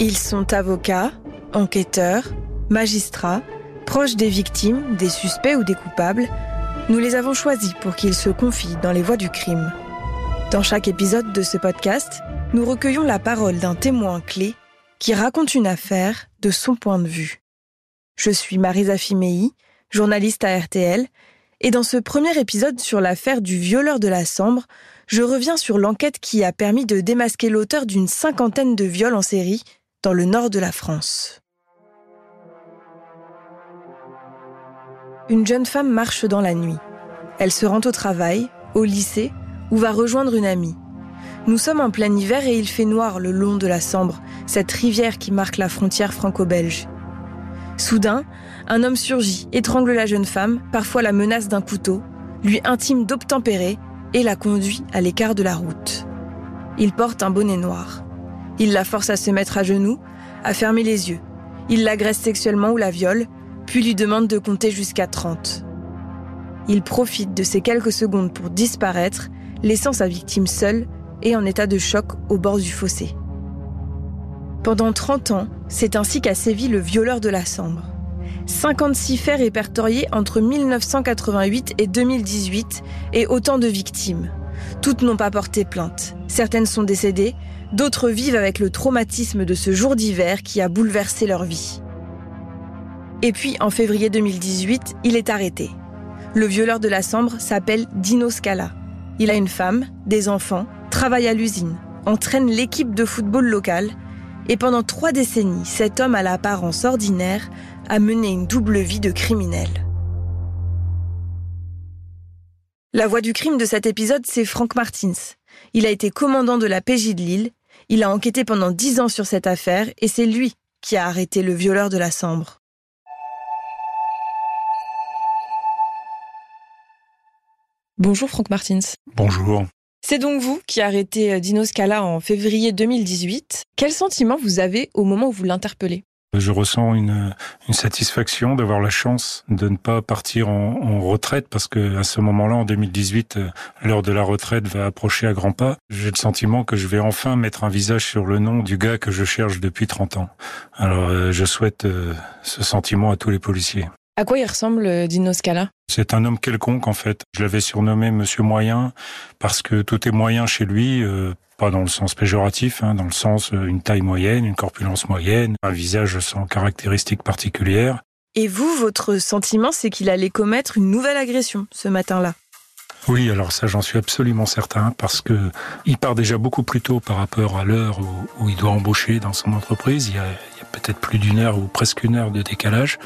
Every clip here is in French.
Ils sont avocats, enquêteurs, magistrats, proches des victimes, des suspects ou des coupables. Nous les avons choisis pour qu'ils se confient dans les voies du crime. Dans chaque épisode de ce podcast, nous recueillons la parole d'un témoin clé qui raconte une affaire de son point de vue. Je suis Marisa Fimei, journaliste à RTL, et dans ce premier épisode sur l'affaire du violeur de la Sambre, je reviens sur l'enquête qui a permis de démasquer l'auteur d'une cinquantaine de viols en série dans le nord de la France. Une jeune femme marche dans la nuit. Elle se rend au travail, au lycée, ou va rejoindre une amie. Nous sommes en plein hiver et il fait noir le long de la Sambre, cette rivière qui marque la frontière franco-belge. Soudain, un homme surgit, étrangle la jeune femme, parfois la menace d'un couteau, lui intime d'obtempérer et la conduit à l'écart de la route. Il porte un bonnet noir. Il la force à se mettre à genoux, à fermer les yeux. Il l'agresse sexuellement ou la viole, puis lui demande de compter jusqu'à 30. Il profite de ces quelques secondes pour disparaître, laissant sa victime seule et en état de choc au bord du fossé. Pendant 30 ans, c'est ainsi qu'a sévi le violeur de la Sambre. 56 faits répertoriés entre 1988 et 2018 et autant de victimes. Toutes n'ont pas porté plainte. Certaines sont décédées, D'autres vivent avec le traumatisme de ce jour d'hiver qui a bouleversé leur vie. Et puis, en février 2018, il est arrêté. Le violeur de la Sambre s'appelle Dino Scala. Il a une femme, des enfants, travaille à l'usine, entraîne l'équipe de football locale, et pendant trois décennies, cet homme à l'apparence ordinaire a mené une double vie de criminel. La voix du crime de cet épisode, c'est Frank Martins. Il a été commandant de la PJ de Lille il a enquêté pendant dix ans sur cette affaire et c'est lui qui a arrêté le violeur de la Sambre. Bonjour Franck Martins. Bonjour. C'est donc vous qui arrêtez euh, Dino Scala en février 2018. Quel sentiment vous avez au moment où vous l'interpellez? Je ressens une, une satisfaction d'avoir la chance de ne pas partir en, en retraite parce que à ce moment-là, en 2018, euh, l'heure de la retraite va approcher à grands pas. J'ai le sentiment que je vais enfin mettre un visage sur le nom du gars que je cherche depuis 30 ans. Alors, euh, je souhaite euh, ce sentiment à tous les policiers. À quoi il ressemble Dino Scala? C'est un homme quelconque en fait. Je l'avais surnommé Monsieur Moyen parce que tout est moyen chez lui pas dans le sens péjoratif, hein, dans le sens euh, une taille moyenne, une corpulence moyenne, un visage sans caractéristiques particulières. Et vous, votre sentiment, c'est qu'il allait commettre une nouvelle agression ce matin-là? Oui, alors ça j'en suis absolument certain parce que il part déjà beaucoup plus tôt par rapport à l'heure où, il doit embaucher dans son entreprise. Il y a, il y a peut-être plus d'une heure ou presque une heure de décalage.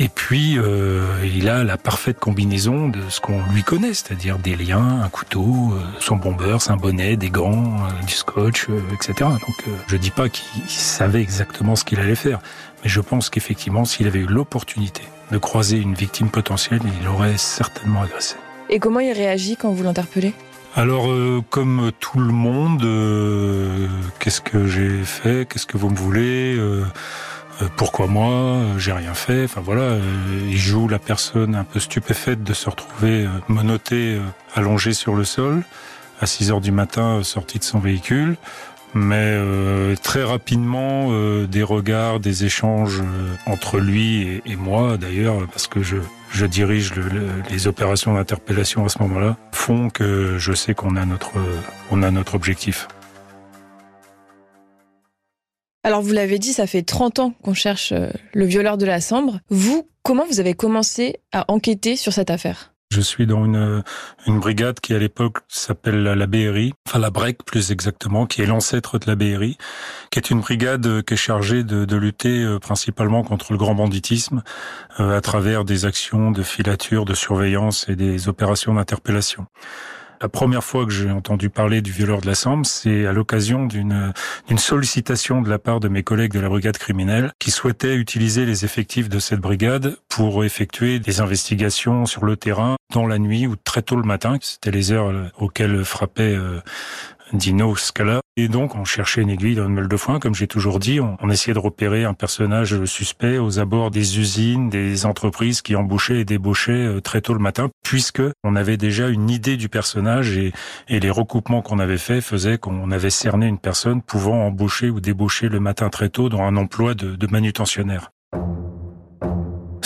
Et puis, euh, il a la parfaite combinaison de ce qu'on lui connaît, c'est-à-dire des liens, un couteau, euh, son bomber, un bonnet, des gants, euh, du scotch, etc. Donc, je dis pas qu'il savait exactement ce qu'il allait faire, mais je pense qu'effectivement, s'il avait eu l'opportunité de croiser une victime potentielle, il aurait certainement agressé. Et comment il réagit quand vous l'interpellez? Alors, comme tout le monde, qu'est-ce que j'ai fait? Qu'est-ce que vous me voulez? Euh, pourquoi moi euh, J'ai rien fait. Enfin voilà, euh, il joue la personne un peu stupéfaite de se retrouver menotté, allongé sur le sol, à 6 heures du matin, sorti de son véhicule. Mais très rapidement, des regards, des échanges entre lui et, moi, d'ailleurs, parce que je, je dirige les opérations d'interpellation à ce moment-là, font que je sais qu'on a notre, on a notre objectif. Alors vous l'avez dit, ça fait 30 ans qu'on cherche euh, le violeur de la Sambre. Vous, comment vous avez commencé à enquêter sur cette affaire? Je suis dans une, une brigade qui à l'époque s'appelle la BRI, enfin la BREC plus exactement, qui est l'ancêtre de la BRI, qui est une brigade qui est chargée de, de lutter euh, principalement contre le grand banditisme euh, à travers des actions de filature, de surveillance et des opérations d'interpellation. La première fois que j'ai entendu parler du violeur de la Sambre, c'est à l'occasion d'une sollicitation de la part de mes collègues de la brigade criminelle qui souhaitaient utiliser les effectifs de cette brigade pour effectuer des investigations sur le terrain dans la nuit ou très tôt le matin. C'était les heures auxquelles frappaient euh, Dino Scala. Et donc, on cherchait une aiguille dans une meule de foin, comme j'ai toujours dit. On, essayait de repérer un personnage suspect aux abords des usines, des entreprises qui embauchaient et débauchaient très tôt le matin, puisque on avait déjà une idée du personnage et, les recoupements qu'on avait faits faisaient qu'on avait cerné une personne pouvant embaucher ou débaucher le matin très tôt dans un emploi de manutentionnaire.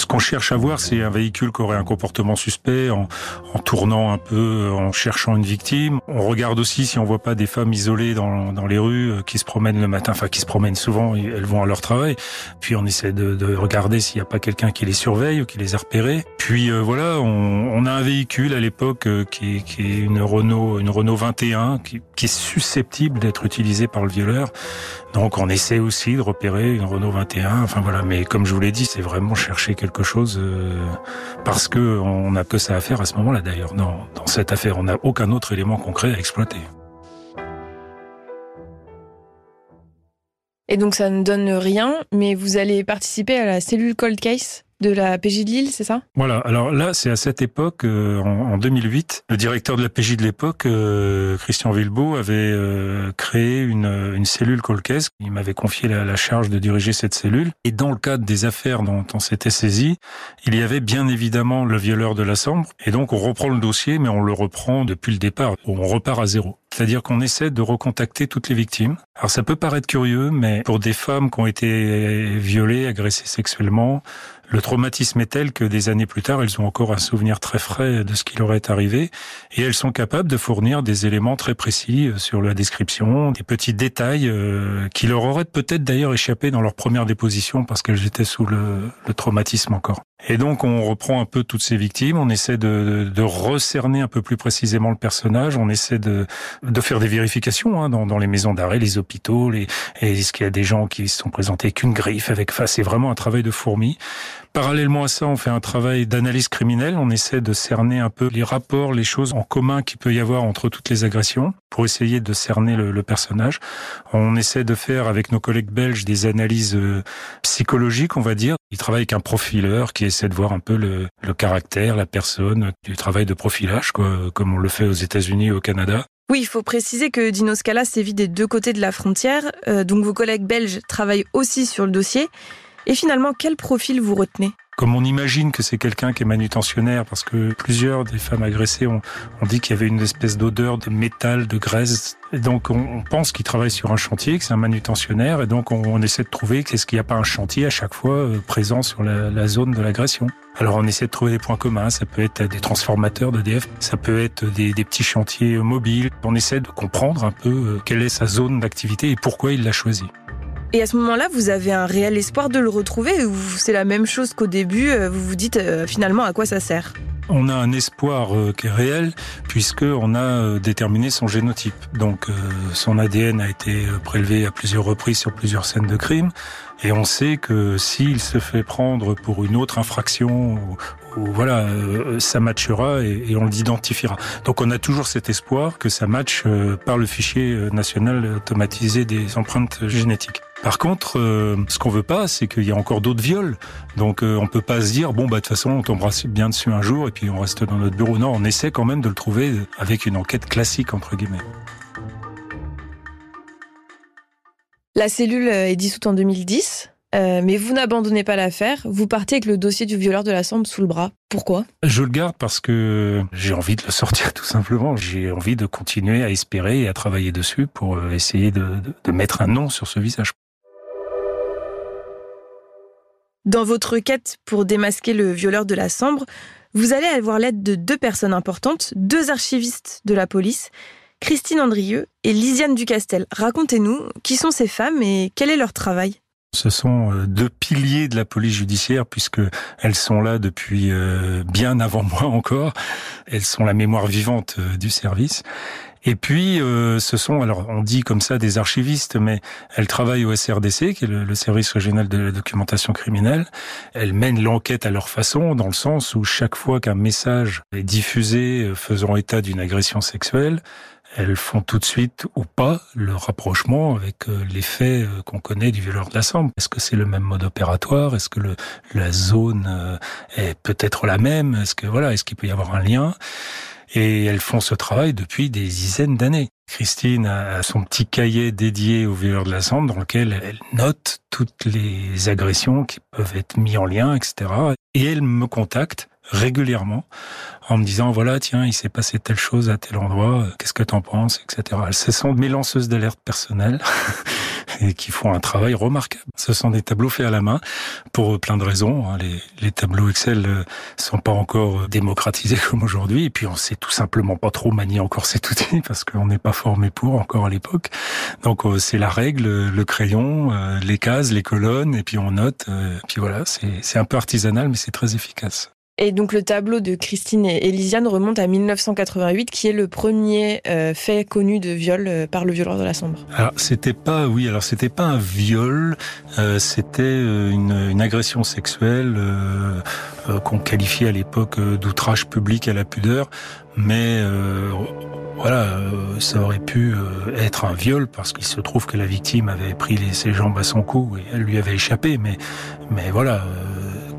Ce qu'on cherche à voir, c'est un véhicule qui aurait un comportement suspect en, en, tournant un peu, en cherchant une victime. On regarde aussi si on voit pas des femmes isolées dans, dans les rues euh, qui se promènent le matin, enfin qui se promènent souvent, elles vont à leur travail. Puis on essaie de, de regarder s'il n'y a pas quelqu'un qui les surveille ou qui les a repérés. Puis euh, voilà, on, on, a un véhicule à l'époque euh, qui, qui, est une Renault, une Renault 21, qui, qui est susceptible d'être utilisé par le violeur. Donc on essaie aussi de repérer une Renault 21. Enfin voilà, mais comme je vous l'ai dit, c'est vraiment chercher quelque chose euh, parce que on n'a que ça à faire à ce moment-là d'ailleurs. Dans cette affaire, on n'a aucun autre élément concret à exploiter. Et donc ça ne donne rien, mais vous allez participer à la cellule Cold Case? De la PJ de Lille, c'est ça? Voilà. Alors là, c'est à cette époque, euh, en, en, 2008, le directeur de la PJ de l'époque, euh, Christian Villebeau, avait euh, créé une, une cellule Colcaise. Il m'avait confié la, la, charge de diriger cette cellule. Et dans le cadre des affaires dont on s'était saisi, il y avait bien évidemment le violeur de la Sambre. Et donc, on reprend le dossier, mais on le reprend depuis le départ. On repart à zéro. C'est-à-dire qu'on essaie de recontacter toutes les victimes. Alors ça peut paraître curieux, mais pour des femmes qui ont été violées, agressées sexuellement, le traumatisme est tel que des années plus tard, elles ont encore un souvenir très frais de ce qui leur est arrivé et elles sont capables de fournir des éléments très précis sur la description, des petits détails euh, qui leur auraient peut-être d'ailleurs échappé dans leur première déposition parce qu'elles étaient sous le, le, traumatisme encore. Et donc on reprend un peu toutes ces victimes, on essaie de, de, de recerner un peu plus précisément le personnage, on essaie de, de faire des vérifications hein, dans, dans, les maisons d'arrêt, les hôpitaux, les, est-ce qu'il y a des gens qui se sont présentés qu'une griffe avec face, c'est vraiment un travail de fourmi. Parallèlement à ça, on fait un travail d'analyse criminelle. On essaie de cerner un peu les rapports, les choses en commun qu'il peut y avoir entre toutes les agressions pour essayer de cerner le, le, personnage. On essaie de faire avec nos collègues belges des analyses euh, psychologiques, on va dire. Ils travaillent avec un profileur qui essaie de voir un peu le, le caractère, la personne, du travail de profilage, quoi, comme on le fait aux États-Unis et au Canada. Oui, il faut préciser que Dino Scala sévit des deux côtés de la frontière, euh, donc vos collègues belges travaillent aussi sur le dossier. Et finalement, quel profil vous retenez? Comme on imagine que c'est quelqu'un qui est manutentionnaire, parce que plusieurs des femmes agressées ont, dit qu'il y avait une espèce d'odeur de métal, de graisse. Donc on, pense qu'il travaille sur un chantier, que c'est un manutentionnaire, et donc on, essaie de trouver qu'est-ce qu'il n'y a pas un chantier à chaque fois euh, présent sur la, zone de l'agression. Alors on essaie de trouver des points communs, ça peut être des transformateurs d'EDF, ça peut être des, petits chantiers mobiles. On essaie de comprendre un peu euh, quelle est sa zone d'activité et pourquoi il l'a choisi. Et à ce moment-là, vous avez un réel espoir de le retrouver ou c'est la même chose qu'au début, vous vous dites euh, finalement à quoi ça sert? On a un espoir euh, qui est réel puisque on a euh, déterminé son génotype. Donc euh, son ADN a été prélevé à plusieurs reprises sur plusieurs scènes de crime et on sait que s'il se fait prendre pour une autre infraction voilà, euh, ça matchera et, on l'identifiera. Donc on a toujours cet espoir que ça matche euh, par le fichier national automatisé des empreintes génétiques. Par contre, euh, ce qu'on veut pas, c'est qu'il y a encore d'autres viols. Donc, euh, on peut pas se dire bon bah de toute façon, on tombera bien dessus un jour et puis on reste dans notre bureau. Non, on essaie quand même de le trouver avec une enquête classique entre guillemets. La cellule est dissoute en 2010. Euh, mais vous n'abandonnez pas l'affaire, vous partez avec le dossier du violeur de la Sambre sous le bras. Pourquoi? Je le garde parce que j'ai envie de le sortir tout simplement. J'ai envie de continuer à espérer et à travailler dessus pour euh, essayer de, de, de mettre un nom sur ce visage. Dans votre quête pour démasquer le violeur de la Sambre, vous allez avoir l'aide de deux personnes importantes, deux archivistes de la police, Christine Andrieux et Lisiane Ducastel. Racontez-nous qui sont ces femmes et quel est leur travail ce sont euh, deux piliers de la police judiciaire puisque elles sont là depuis euh, bien avant moi encore. Elles sont la mémoire vivante euh, du service. Et puis, euh, ce sont, alors on dit comme ça des archivistes, mais elles travaillent au SRDC, qui est le, le service régional de la documentation criminelle. Elles mènent l'enquête à leur façon, dans le sens où chaque fois qu'un message est diffusé faisant état d'une agression sexuelle, elles font tout de suite ou pas le rapprochement avec euh, les faits euh, qu'on connaît du violeur de la Sambre. Est-ce que c'est le même mode opératoire? Est-ce que le, la zone euh, est peut-être la même? Est-ce que voilà, est-ce qu'il peut y avoir un lien? Et elles font ce travail depuis des dizaines d'années. Christine a son petit cahier dédié au violeur de la Sambre dans lequel elle note toutes les agressions qui peuvent être mises en lien, etc. Et elle me contacte régulièrement en me disant voilà tiens il s'est passé telle chose à tel endroit qu'est-ce que t'en penses etc ce sont mes lanceuses d'alerte personnelles et qui font un travail remarquable. Ce sont des tableaux faits à la main pour plein de raisons hein. les, tableaux Excel euh, sont pas encore démocratisés comme aujourd'hui et puis on sait tout simplement pas trop manier encore cet outil parce qu'on n'est pas formé pour encore à l'époque. Donc euh, c'est la règle le crayon euh, les cases les colonnes et puis on note puis voilà c'est un peu artisanal mais c'est très efficace et donc le tableau de Christine et Elisiane remonte à 1988, qui est le premier euh, fait connu de viol euh, par le violeur de la Sambre. Alors c'était pas, oui, alors c'était pas un viol, euh, c'était une, agression sexuelle qu'on qualifiait à l'époque d'outrage public à la pudeur, mais voilà, ça aurait pu être un viol parce qu'il se trouve que la victime avait pris les, ses jambes à son cou et elle lui avait échappé, mais voilà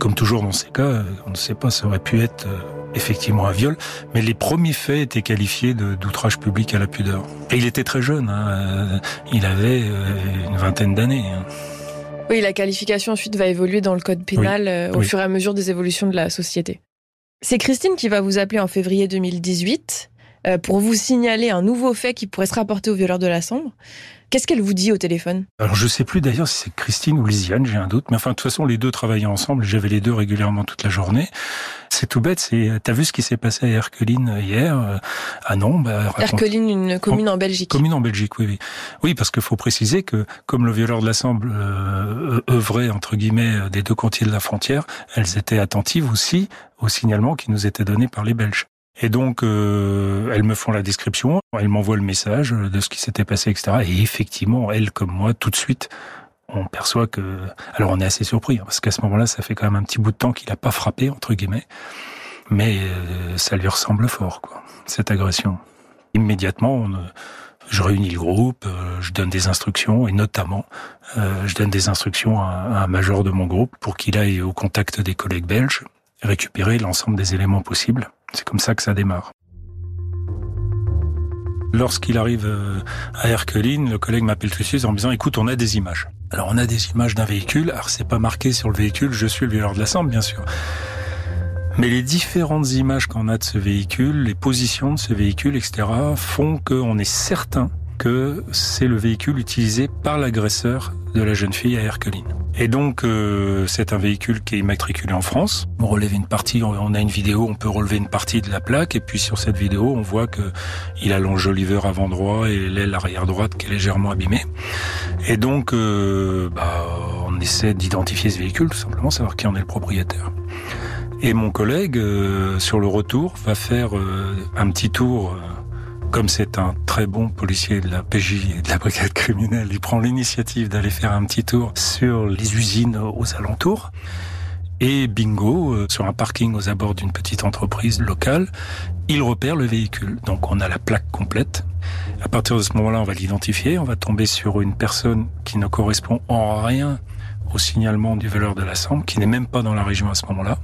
comme toujours dans ces cas, on ne sait pas, ça aurait pu être euh, effectivement un viol, mais les premiers faits étaient qualifiés d'outrage public à la pudeur. Et il était très jeune, hein, euh, il avait euh, une vingtaine d'années. Hein. Oui, la qualification ensuite va évoluer dans le code pénal au fur et à mesure des évolutions de la société. C'est Christine qui va vous appeler en février 2018 pour vous signaler un nouveau fait qui pourrait se rapporter au violeur de la Sambre. Qu'est-ce qu'elle vous dit au téléphone? Alors je sais plus d'ailleurs si c'est Christine ou Lisiane, j'ai un doute. Mais enfin de toute façon les deux travaillaient ensemble. J'avais les deux régulièrement toute la journée. C'est tout bête. C'est t'as vu ce qui s'est passé à Herculine hier? Ah non. Bah, Herculine, une commune en Belgique. Commune en Belgique, oui, oui. Oui, parce qu'il faut préciser que comme le violeur de l'Assemble euh, œuvrait entre guillemets des deux côtés de la frontière, elles étaient attentives aussi aux signalements qui nous étaient donnés par les Belges. Et donc, euh, elles me font la description, elles m'envoient le message de ce qui s'était passé, etc. Et effectivement, elles comme moi, tout de suite, on perçoit que... Alors on est assez surpris, hein, parce qu'à ce moment-là, ça fait quand même un petit bout de temps qu'il n'a pas frappé, entre guillemets. Mais euh, ça lui ressemble fort, quoi, cette agression. Immédiatement, on, je réunis le groupe, euh, je donne des instructions, et notamment, euh, je donne des instructions à, à un major de mon groupe pour qu'il aille au contact des collègues belges, récupérer l'ensemble des éléments possibles c'est comme ça que ça démarre. Lorsqu'il arrive euh, à Herculine, le collègue m'appelle tout de en me disant "Écoute, on a des images." Alors on a des images d'un véhicule. Alors c'est pas marqué sur le véhicule "Je suis le violeur de la Sambre", bien sûr. Mais les différentes images qu'on a de ce véhicule, les positions de ce véhicule, etc., font qu'on est certain que c'est le véhicule utilisé par l'agresseur de la jeune fille à Herculine. Et donc, euh, c'est un véhicule qui est immatriculé en France. On relève une partie, on a une vidéo, on peut relever une partie de la plaque, et puis sur cette vidéo, on voit que il a l'enjoliveur avant droit et l'aile arrière droite qui est légèrement abîmée. Et donc, euh, bah, on essaie d'identifier ce véhicule, tout simplement, savoir qui en est le propriétaire. Et mon collègue, euh, sur le retour, va faire un petit tour comme c'est un très bon policier de la PJ et de la brigade criminelle, il prend l'initiative d'aller faire un petit tour sur les usines aux alentours. Et bingo, euh, sur un parking aux abords d'une petite entreprise locale, il repère le véhicule. Donc on a la plaque complète. À partir de ce moment-là, on va l'identifier. On va tomber sur une personne qui ne correspond en rien au signalement du voleur de la Sambre, qui n'est même pas dans la région à ce moment-là.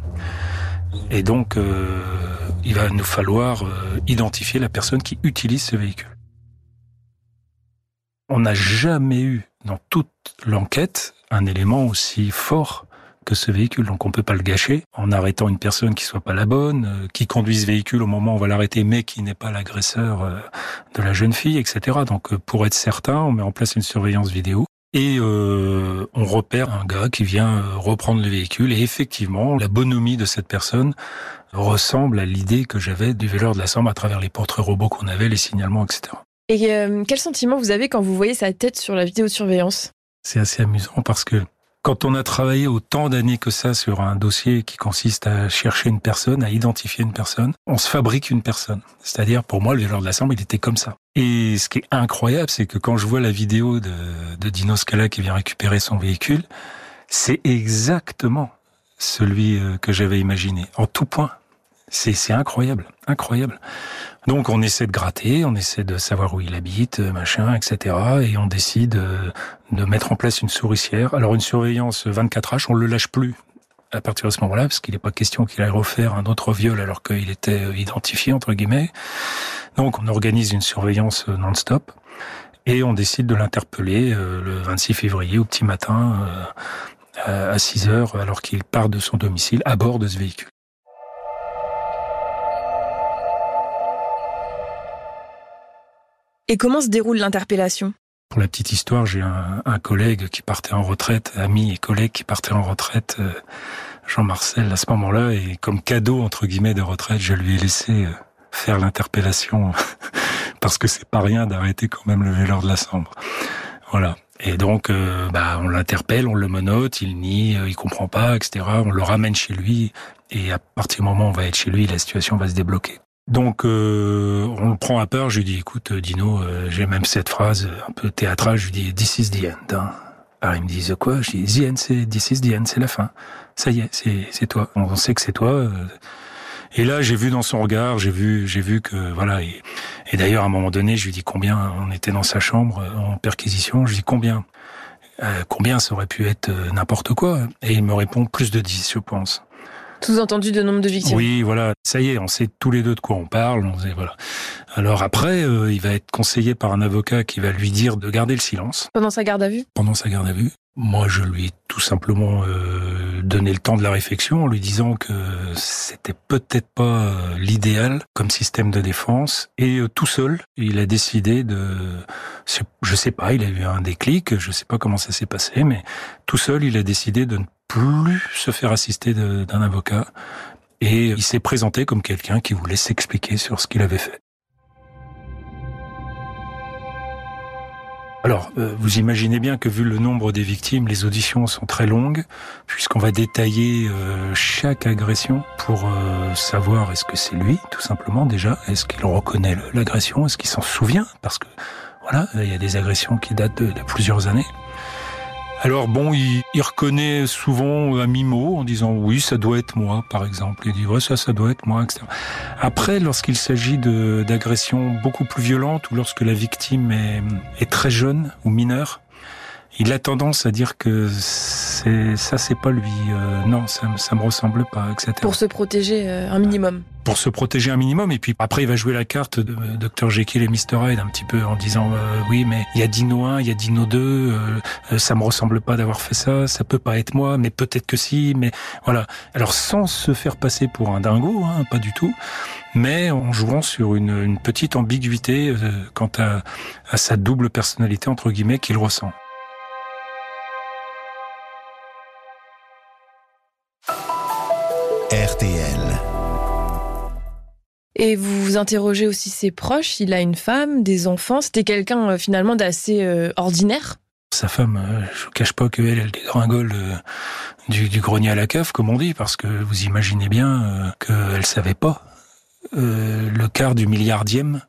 Et donc, euh, il va nous falloir euh, identifier la personne qui utilise ce véhicule. On n'a jamais eu dans toute l'enquête un élément aussi fort que ce véhicule. Donc on peut pas le gâcher en arrêtant une personne qui soit pas la bonne, euh, qui conduit ce véhicule au moment où on va l'arrêter, mais qui n'est pas l'agresseur euh, de la jeune fille, etc. Donc pour être certain, on met en place une surveillance vidéo. Et euh, on repère un gars qui vient reprendre le véhicule et effectivement, la bonhomie de cette personne ressemble à l'idée que j'avais du voleur de la Sambre à travers les portraits robots qu'on avait, les signalements, etc. Et euh, quel sentiment vous avez quand vous voyez sa tête sur la vidéo de surveillance C'est assez amusant parce que quand on a travaillé autant d'années que ça sur un dossier qui consiste à chercher une personne, à identifier une personne, on se fabrique une personne. C'est-à-dire, pour moi, le violeur de la Sambre, il était comme ça. Et ce qui est incroyable, c'est que quand je vois la vidéo de, de Dino Scala qui vient récupérer son véhicule, c'est exactement celui euh, que j'avais imaginé, en tout point. C'est incroyable, incroyable. Donc on essaie de gratter, on essaie de savoir où il habite, machin, etc. Et on décide euh, de mettre en place une souricière. Alors une surveillance 24H, on le lâche plus à partir de ce moment-là, parce qu'il n'est pas question qu'il aille refaire un autre viol alors qu'il était euh, identifié, entre guillemets. Donc on organise une surveillance euh, non-stop et on décide de l'interpeller le 26 février au petit matin à 6 heures alors qu'il part de son domicile à bord de ce véhicule. Et comment se déroule l'interpellation? Pour la petite histoire, j'ai un, collègue qui partait en retraite, ami et collègue qui partait en retraite, euh, Jean-Marcel, à ce moment-là, et comme cadeau, entre guillemets, de retraite, je lui ai laissé euh, faire l'interpellation, parce que c'est pas rien d'arrêter quand même le véleur de la Sambre. Voilà. Et donc, euh, bah, on l'interpelle, on le menote, il nie, il comprend pas, etc. On le ramène chez lui, et à partir du moment où on va être chez lui, la situation va se débloquer. Donc euh, on le prend à peur, je lui dis écoute Dino, euh, j'ai même cette phrase un peu théâtrale, je lui dis this is the end. Hein. Alors il me dit quoi? Je dis the end, c'est this is the end, c'est la fin. Ça y est, c'est toi. On sait que c'est toi. Euh. Et là j'ai vu dans son regard, j'ai vu j'ai vu que voilà. Et, d'ailleurs à un moment donné, je lui dis combien. On était dans sa chambre en perquisition? Je lui dis combien? combien ça aurait pu être n'importe quoi? Et il me répond plus de 10, je pense. Sous-entendu de nombre de victimes. Oui, voilà. Ça y est, on sait tous les deux de quoi on parle. On sait, voilà. Alors après, euh, il va être conseillé par un avocat qui va lui dire de garder le silence. Pendant sa garde à vue? Pendant sa garde à vue. Moi, je lui ai tout simplement euh, donné le temps de la réflexion en lui disant que c'était peut-être pas euh, l'idéal comme système de défense. Et tout seul, il a décidé de... Je sais pas, il a eu un déclic, je sais pas comment ça s'est passé, mais tout seul, il a décidé de ne plus se faire assister d'un avocat et il s'est présenté comme quelqu'un qui voulait s'expliquer sur ce qu'il avait fait. Alors, euh, vous imaginez bien que vu le nombre des victimes, les auditions sont très longues, puisqu'on va détailler euh, chaque agression pour euh, savoir est-ce que c'est lui, tout simplement déjà, est-ce qu'il reconnaît l'agression, est-ce qu'il s'en souvient, parce que voilà, il y a des agressions qui datent de plusieurs années. Alors bon, il, reconnaît souvent à mi-mot en disant oui, ça doit être moi, par exemple. Il dit ouais, ça, ça doit être moi, etc. Après, lorsqu'il s'agit d'agressions beaucoup plus violentes ou lorsque la victime est, est très jeune ou mineure, il a tendance à dire que c'est ça, c'est pas lui. Euh, non, ça, ça me ressemble pas, etc. Pour se protéger euh, un minimum. Pour se protéger un minimum, et puis après il va jouer la carte de Dr Jekyll et Mr Hyde un petit peu en disant euh, oui, mais il y a Dino 1, il y a Dino 2, ça me ressemble pas d'avoir fait ça, ça peut pas être moi, mais peut-être que si, mais voilà. Alors sans se faire passer pour un dingo, hein, pas du tout mais en jouant sur une, une petite ambiguïté quant à, à sa double personnalité entre guillemets qu'il ressent. RTL. Et vous vous interrogez aussi ses proches, il a une femme, des enfants, c'était quelqu'un euh, finalement d'assez euh, ordinaire? Sa femme, euh, je vous cache pas qu'elle, elle dégringole du, du, grenier à la cave, comme on dit, parce que vous imaginez bien qu'elle savait pas le quart du milliardième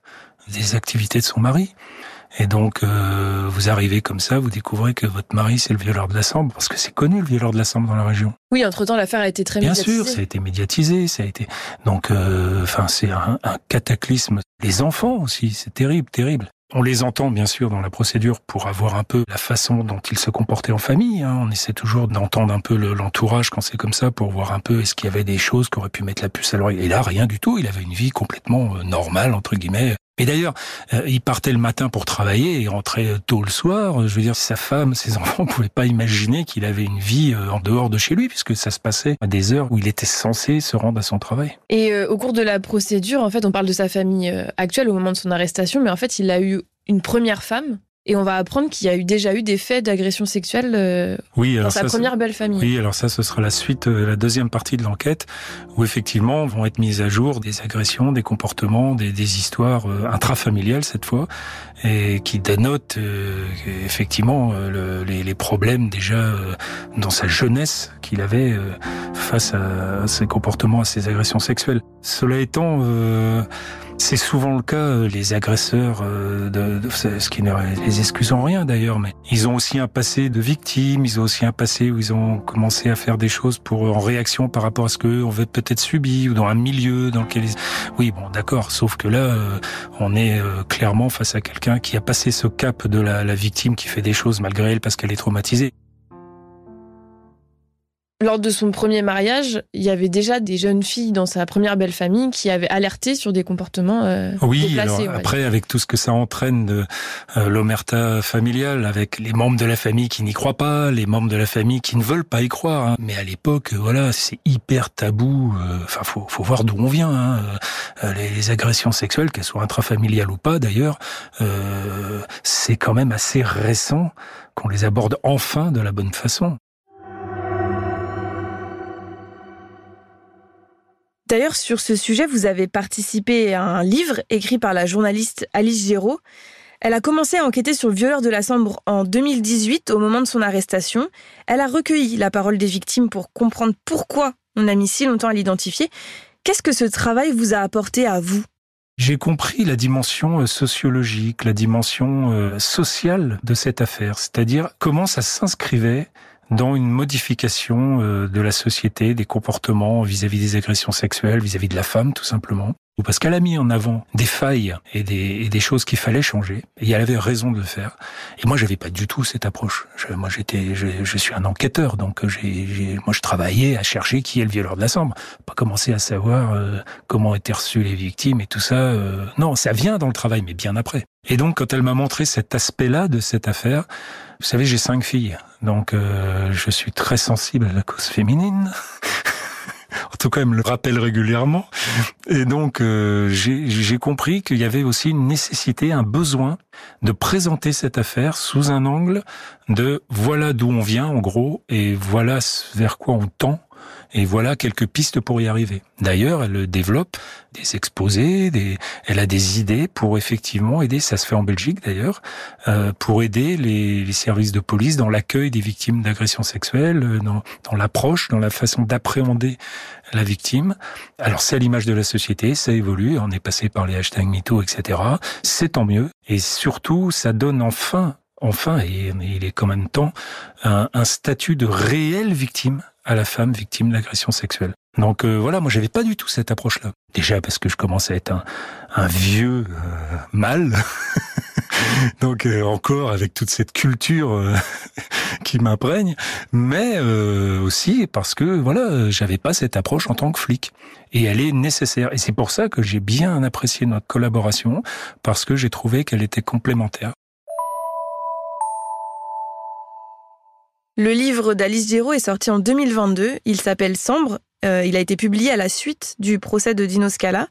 des activités de son mari. Et donc, euh, vous arrivez comme ça, vous découvrez que votre mari, c'est le violeur de la Sambre, parce que c'est connu, le violeur de la Sambre dans la région. Oui, entre-temps, l'affaire a été très Bien sûr, ça a été médiatisé, ça a été... Donc, euh, enfin, c'est un, un cataclysme. Les enfants aussi, c'est terrible, terrible. On les entend bien sûr dans la procédure pour avoir un peu la façon dont ils se comportaient en famille. Hein. On essaie toujours d'entendre un peu l'entourage quand c'est comme ça pour voir un peu est-ce qu'il y avait des choses qui auraient pu mettre la puce à l'oreille. Et là, rien du tout. Il avait une vie complètement euh, normale entre guillemets, et d'ailleurs, euh, il partait le matin pour travailler et rentrait tôt le soir. Je veux dire, sa femme, ses enfants ne pouvaient pas imaginer qu'il avait une vie euh, en dehors de chez lui, puisque ça se passait à des heures où il était censé se rendre à son travail. Et euh, au cours de la procédure, en fait, on parle de sa famille actuelle au moment de son arrestation, mais en fait, il a eu une première femme et on va apprendre qu'il y a eu déjà eu des faits d'agression sexuelle euh, dans sa première belle famille. Oui, alors ça, ce sera la suite, euh, la deuxième partie de l'enquête, où effectivement vont être mises à jour des agressions, des comportements, des, des histoires euh, intrafamiliales cette fois, et qui dénotent effectivement les, les, problèmes déjà dans sa jeunesse qu'il avait face à, à, ses comportements, à ses agressions sexuelles. Cela étant C'est souvent le cas, euh, les agresseurs, euh, ce qui ne les excuse en rien d'ailleurs, mais ils ont aussi un passé de victimes, ils ont aussi un passé où ils ont commencé à faire des choses pour en réaction par rapport à ce qu'eux ont peut-être subi ou dans un milieu dans lequel ils... Oui, bon, d'accord, sauf que là, euh, on est clairement face à quelqu'un qui a passé ce cap de la victime qui fait des choses malgré elle parce qu'elle est traumatisée. Lors de son premier mariage, il y avait déjà des jeunes filles dans sa première belle famille qui avaient alerté sur des comportements euh, oui, alors, après avec tout ce que ça entraîne de euh, l'omerta familiale, avec les membres de la famille qui n'y croient pas, les membres de la famille qui ne veulent pas y croire. Hein. Mais à l'époque, voilà, c'est hyper tabou. Euh, enfin, faut, faut voir d'où on vient. Hein. Euh, les, les, agressions sexuelles, qu'elles soient intrafamiliales ou pas, d'ailleurs, c'est quand même assez récent qu'on les aborde enfin de la bonne façon. D'ailleurs, sur ce sujet, vous avez participé à un livre écrit par la journaliste Alice Géraud. Elle a commencé à enquêter sur le violeur de la Sambre en 2018, au moment de son arrestation. Elle a recueilli la parole des victimes pour comprendre pourquoi on a mis si longtemps à l'identifier. Qu'est-ce que ce travail vous a apporté à vous? J'ai compris la dimension euh, sociologique, la dimension euh, sociale de cette affaire, c'est-à-dire comment ça s'inscrivait dans une modification euh, de la société, des comportements vis-à-vis des agressions sexuelles, vis-à-vis de la femme, tout simplement. Parce qu'elle a mis en avant des failles et des, et des choses qu'il fallait changer. Et elle avait raison de le faire. Et moi, j'avais pas du tout cette approche. Je, moi, j'étais, je, je, suis un enquêteur, donc j'ai, moi, je travaillais à chercher qui est le violeur de la chambre. Pas commencer à savoir euh, comment étaient reçues les victimes et tout ça. Euh, non, ça vient dans le travail, mais bien après. Et donc, quand elle m'a montré cet aspect-là de cette affaire, vous savez, j'ai cinq filles, donc euh, je suis très sensible à la cause féminine. Tout cas, elle me le rappelle régulièrement. Et donc, euh, j'ai compris qu'il y avait aussi une nécessité, un besoin de présenter cette affaire sous un angle de voilà d'où on vient, en gros, et voilà vers quoi on tend et voilà quelques pistes pour y arriver. D'ailleurs, elle développe des exposés, des, elle a des idées pour effectivement aider, ça se fait en Belgique d'ailleurs, euh, pour aider les, les, services de police dans l'accueil des victimes d'agressions sexuelles, euh, dans, dans l'approche, dans la façon d'appréhender la victime. Alors c'est à l'image de la société, ça évolue, on est passé par les hashtags MeToo, etc. C'est tant mieux. Et surtout, ça donne enfin enfin, et il est quand même temps, un, un statut de réelle victime à la femme victime d'agression sexuelle. Donc euh, voilà, moi j'avais pas du tout cette approche-là. Déjà parce que je commençais à être un, un vieux euh, mâle. Donc euh, encore avec toute cette culture euh, qui m'imprègne, mais aussi parce que voilà, j'avais pas cette approche en tant que flic et elle est nécessaire et c'est pour ça que j'ai bien apprécié notre collaboration parce que j'ai trouvé qu'elle était complémentaire. Le livre d'Alice Giraud est sorti en 2022. Il s'appelle Sambre. Euh, il a été publié à la suite du procès de Dino Scala.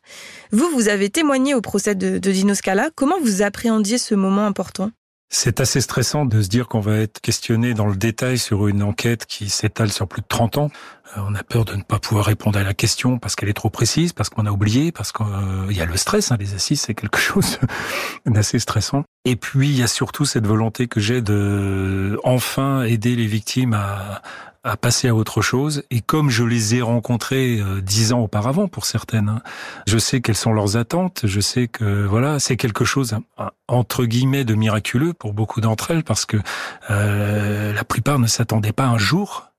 Vous, vous avez témoigné au procès de, de Dino Scala. Comment vous appréhendiez ce moment important? C'est assez stressant de se dire qu'on va être questionné dans le détail sur une enquête qui s'étale sur plus de 30 ans. Euh, on a peur de ne pas pouvoir répondre à la question parce qu'elle est trop précise, parce qu'on a oublié, parce qu'il euh, y a le stress. Hein, les assises, c'est quelque chose d'assez stressant. Et puis, il y a surtout cette volonté que j'ai de enfin aider les victimes à, à passer à autre chose. Et comme je les ai rencontrées euh, dix ans auparavant pour certaines, hein, je sais quelles sont leurs attentes. Je sais que voilà, c'est quelque chose hein, entre guillemets de miraculeux pour beaucoup d'entre elles parce que euh, la plupart ne s'attendaient pas un jour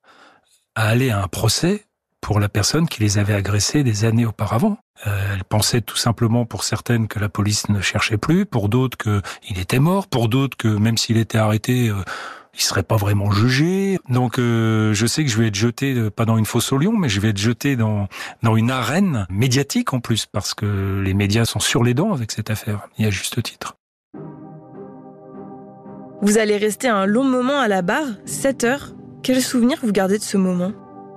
à aller à un procès pour la personne qui les avait agressées des années auparavant. Euh, elles pensaient tout simplement pour certaines que la police ne cherchait plus, pour d'autres qu'il était mort, pour d'autres que même s'il était arrêté, euh, il serait pas vraiment jugé. Donc euh, je sais que je vais être jeté euh, pas dans une fosse au lion, mais je vais être jeté dans dans une arène médiatique en plus parce que les médias sont sur les dents avec cette affaire. Y a juste titre. Vous allez rester un long moment à la barre, 7 heures. Quel souvenir vous gardez de ce moment?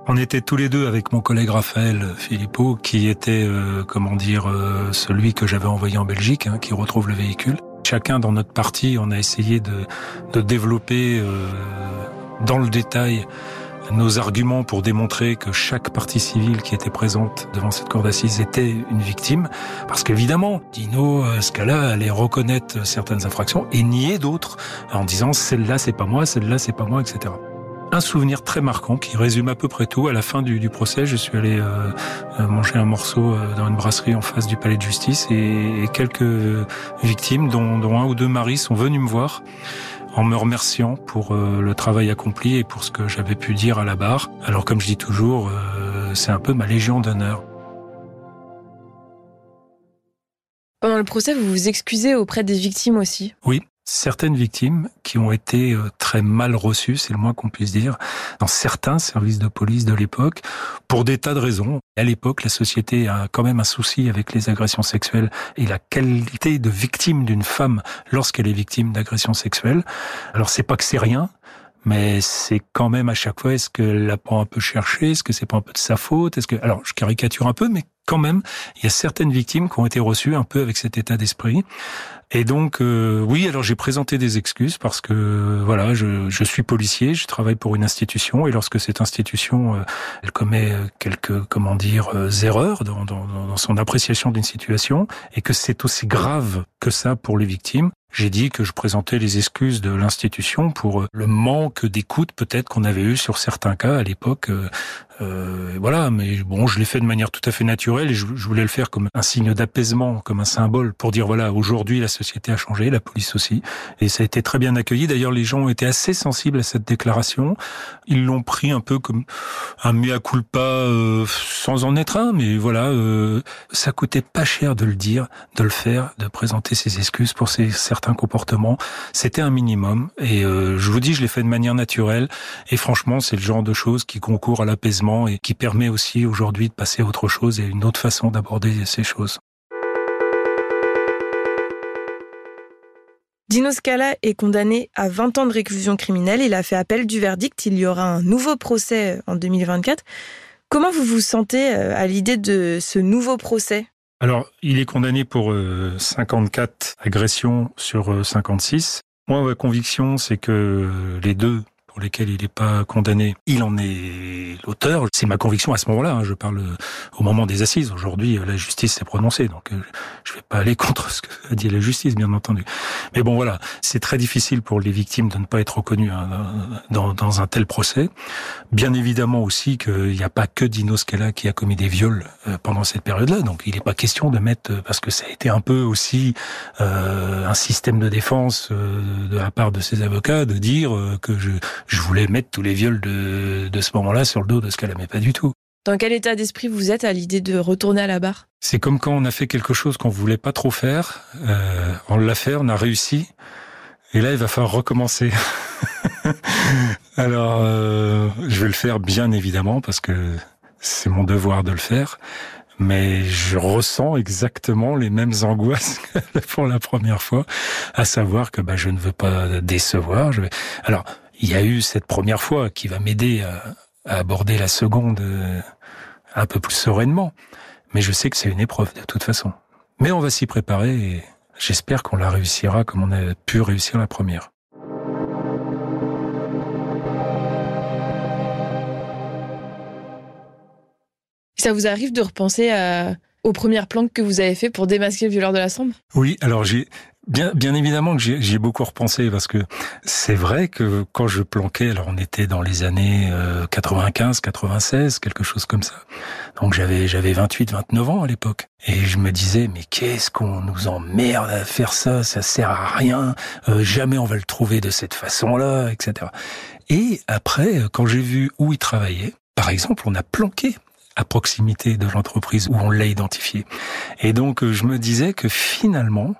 On était tous les deux avec mon collègue Raphaël Philippot, qui était, euh, comment dire, euh, celui que j'avais envoyé en Belgique, hein, qui retrouve le véhicule. Chacun dans notre partie, on a essayé de, de développer euh, dans le détail nos arguments pour démontrer que chaque partie civile qui était présente devant cette cour d'assises était une victime. Parce qu'évidemment, Dino euh, Scala allait reconnaître certaines infractions et nier d'autres en disant celle-là c'est pas moi, celle-là c'est pas moi, etc. un souvenir très marquant qui résume à peu près tout. À la fin du, procès, je suis allé euh, euh, manger un morceau euh, dans une brasserie en face du palais de justice et, quelques victimes, dont, dont, un ou deux maris, sont venus me voir en me remerciant pour le travail accompli et pour ce que j'avais pu dire à la barre. Alors comme je dis toujours, c'est un peu ma légion d'honneur. Pendant le procès, vous vous excusez auprès des victimes aussi? Oui, certaines victimes qui ont été euh, très mal reçues, c'est le moins qu'on puisse dire, dans certains services de police de l'époque, pour des tas de raisons. À l'époque, la société a quand même un souci avec les agressions sexuelles et la qualité de victime d'une femme lorsqu'elle est victime d'agressions sexuelles. Alors c'est pas que c'est rien, mais c'est quand même à chaque fois, est-ce qu'elle l'a pas un peu cherché? Est-ce que c'est pas un peu de sa faute? Est-ce que, alors, je caricature un peu, mais quand même, il y a certaines victimes qui ont été reçues un peu avec cet état d'esprit. Et donc, euh, oui, alors j'ai présenté des excuses parce que voilà, je, je, suis policier, je travaille pour une institution et lorsque cette institution, euh, elle commet quelques, comment dire, euh, erreurs dans, dans, dans son appréciation d'une situation et que c'est aussi grave que ça pour les victimes, j'ai dit que je présentais les excuses de l'institution pour le manque d'écoute peut-être qu'on avait eu sur certains cas à l'époque euh, voilà, mais bon, je l'ai fait de manière tout à fait naturelle et je, voulais le faire comme un signe d'apaisement, comme un symbole pour dire voilà, aujourd'hui la société a changé, la police aussi, et ça a été très bien accueilli. D'ailleurs, les gens ont été assez sensibles à cette déclaration. Ils l'ont pris un peu comme un mea culpa euh, sans en être un, mais voilà, euh, ça coûtait pas cher de le dire, de le faire, de présenter ses excuses pour ces certains comportements. C'était un minimum et euh, je vous dis, je l'ai fait de manière naturelle et franchement, c'est le genre de choses qui concourent à l'apaisement et qui permet aussi aujourd'hui de passer à autre chose et une autre façon d'aborder ces choses. Dino Scala est condamné à 20 ans de réclusion criminelle. Il a fait appel du verdict. Il y aura un nouveau procès en 2024. Comment vous vous sentez euh, à l'idée de ce nouveau procès? Alors, il est condamné pour 54 euh, agressions sur 56. Euh, Moi, ma conviction, c'est que les deux pour lesquels il n'est pas condamné, il en est l'auteur. C'est ma conviction à ce moment-là. Hein. Je parle euh, au moment des assises. Aujourd'hui, euh, la justice s'est prononcée, donc euh, je ne vais pas aller contre ce qu'a dit la justice, bien entendu. Mais bon, voilà, c'est très difficile pour les victimes de ne pas être reconnues hein, dans, un tel procès. Bien évidemment aussi qu'il n'y a pas que Dino Scala qui a commis des viols pendant cette période-là. Donc il n'est pas question de mettre, parce que ça a été un peu aussi euh, un système de défense de la part de ses avocats, de dire que je je voulais mettre tous les viols de, de ce moment-là sur le dos de ce qu'elle mais pas du tout. Dans quel état d'esprit vous êtes à l'idée de retourner à la barre? C'est comme quand on a fait quelque chose qu'on voulait pas trop faire, euh, on l'a fait, on a réussi, et là il va falloir recommencer. Alors, euh, je vais le faire bien évidemment parce que c'est mon devoir de le faire, mais je ressens exactement les mêmes angoisses que pour la première fois, à savoir que bah, je ne veux pas décevoir. Je vais... Alors, il y a eu cette première fois qui va m'aider à, aborder la seconde euh, un peu plus sereinement. Mais je sais que c'est une épreuve de toute façon. Mais on va s'y préparer et j'espère qu'on la réussira comme on a pu réussir la première. Ça vous arrive de repenser à, aux premières planques que vous avez fait pour démasquer le violeur de la sombre Oui, alors j'ai Bien, bien évidemment que j'y ai beaucoup repensé parce que c'est vrai que quand je planquais, alors on était dans les années 95, euh, 96, quelque chose comme ça. Donc j'avais j'avais 28, 29 ans à l'époque et je me disais mais qu'est-ce qu'on nous emmerde à faire ça, ça sert à rien, euh, jamais on va le trouver de cette façon-là, etc. Et après, quand j'ai vu où il travaillait, par exemple, on a planqué à proximité de l'entreprise où on l'a identifié. Et donc je me disais que finalement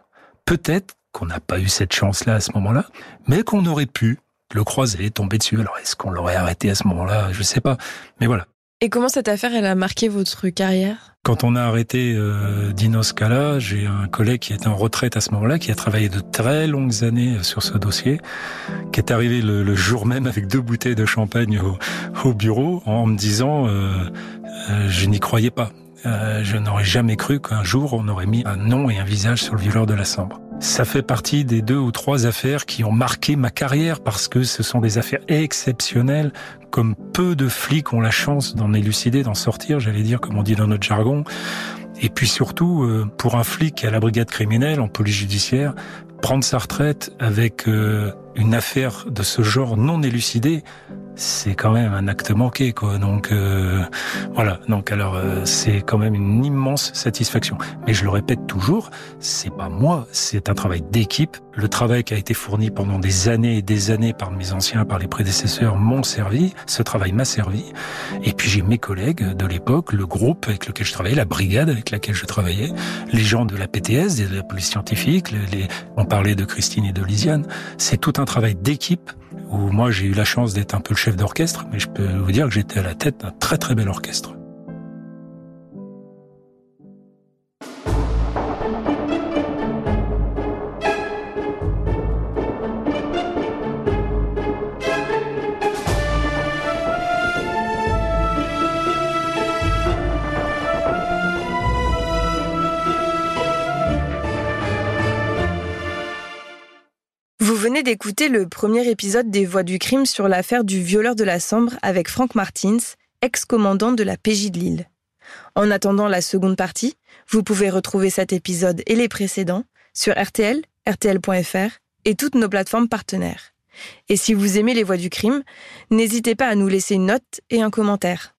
peut-être qu'on n'a pas eu cette chance-là à ce moment-là, mais qu'on aurait pu le croiser, tomber dessus. Alors, est-ce qu'on l'aurait arrêté à ce moment-là? Je ne sais pas. Mais voilà. Et comment cette affaire, elle a marqué votre carrière? Quand on a arrêté euh, Dino Scala, j'ai un collègue qui était en retraite à ce moment-là, qui a travaillé de très longues années sur ce dossier, qui est arrivé le, jour même avec deux bouteilles de champagne au, bureau en me disant euh, euh, je n'y croyais pas. Euh, je n'aurais jamais cru qu'un jour on aurait mis un nom et un visage sur le violeur de la Sambre. Ça fait partie des deux ou trois affaires qui ont marqué ma carrière parce que ce sont des affaires exceptionnelles, comme peu de flics ont la chance d'en élucider, d'en sortir, j'allais dire, comme on dit dans notre jargon. Et puis surtout, euh, pour un flic à la brigade criminelle, en police judiciaire, prendre sa retraite avec euh, une affaire de ce genre non élucidée, c'est quand même un acte manqué, quoi. Donc euh, voilà. Donc alors euh, c'est quand même une immense satisfaction. Mais je le répète toujours, c'est pas moi, c'est un travail d'équipe. Le travail qui a été fourni pendant des années et des années par mes anciens, par les prédécesseurs, m'ont servi. Ce travail m'a servi. Et puis j'ai mes collègues de l'époque, le groupe avec lequel je travaillais, la brigade avec laquelle je travaillais, les gens de la PTS, de la police scientifique. Les, on parlait de Christine et de Lisiane. C'est tout un travail d'équipe où moi j'ai eu la chance d'être un peu le chef d'orchestre, mais je peux vous dire que j'étais à la tête d'un très très bel orchestre. D'écouter le premier épisode des Voix du crime sur l'affaire du violeur de la Sambre avec Franck Martins, ex-commandant de la PJ de Lille. En attendant la seconde partie, vous pouvez retrouver cet épisode et les précédents sur RTL, RTL.fr et toutes nos plateformes partenaires. Et si vous aimez les Voix du crime, n'hésitez pas à nous laisser une note et un commentaire.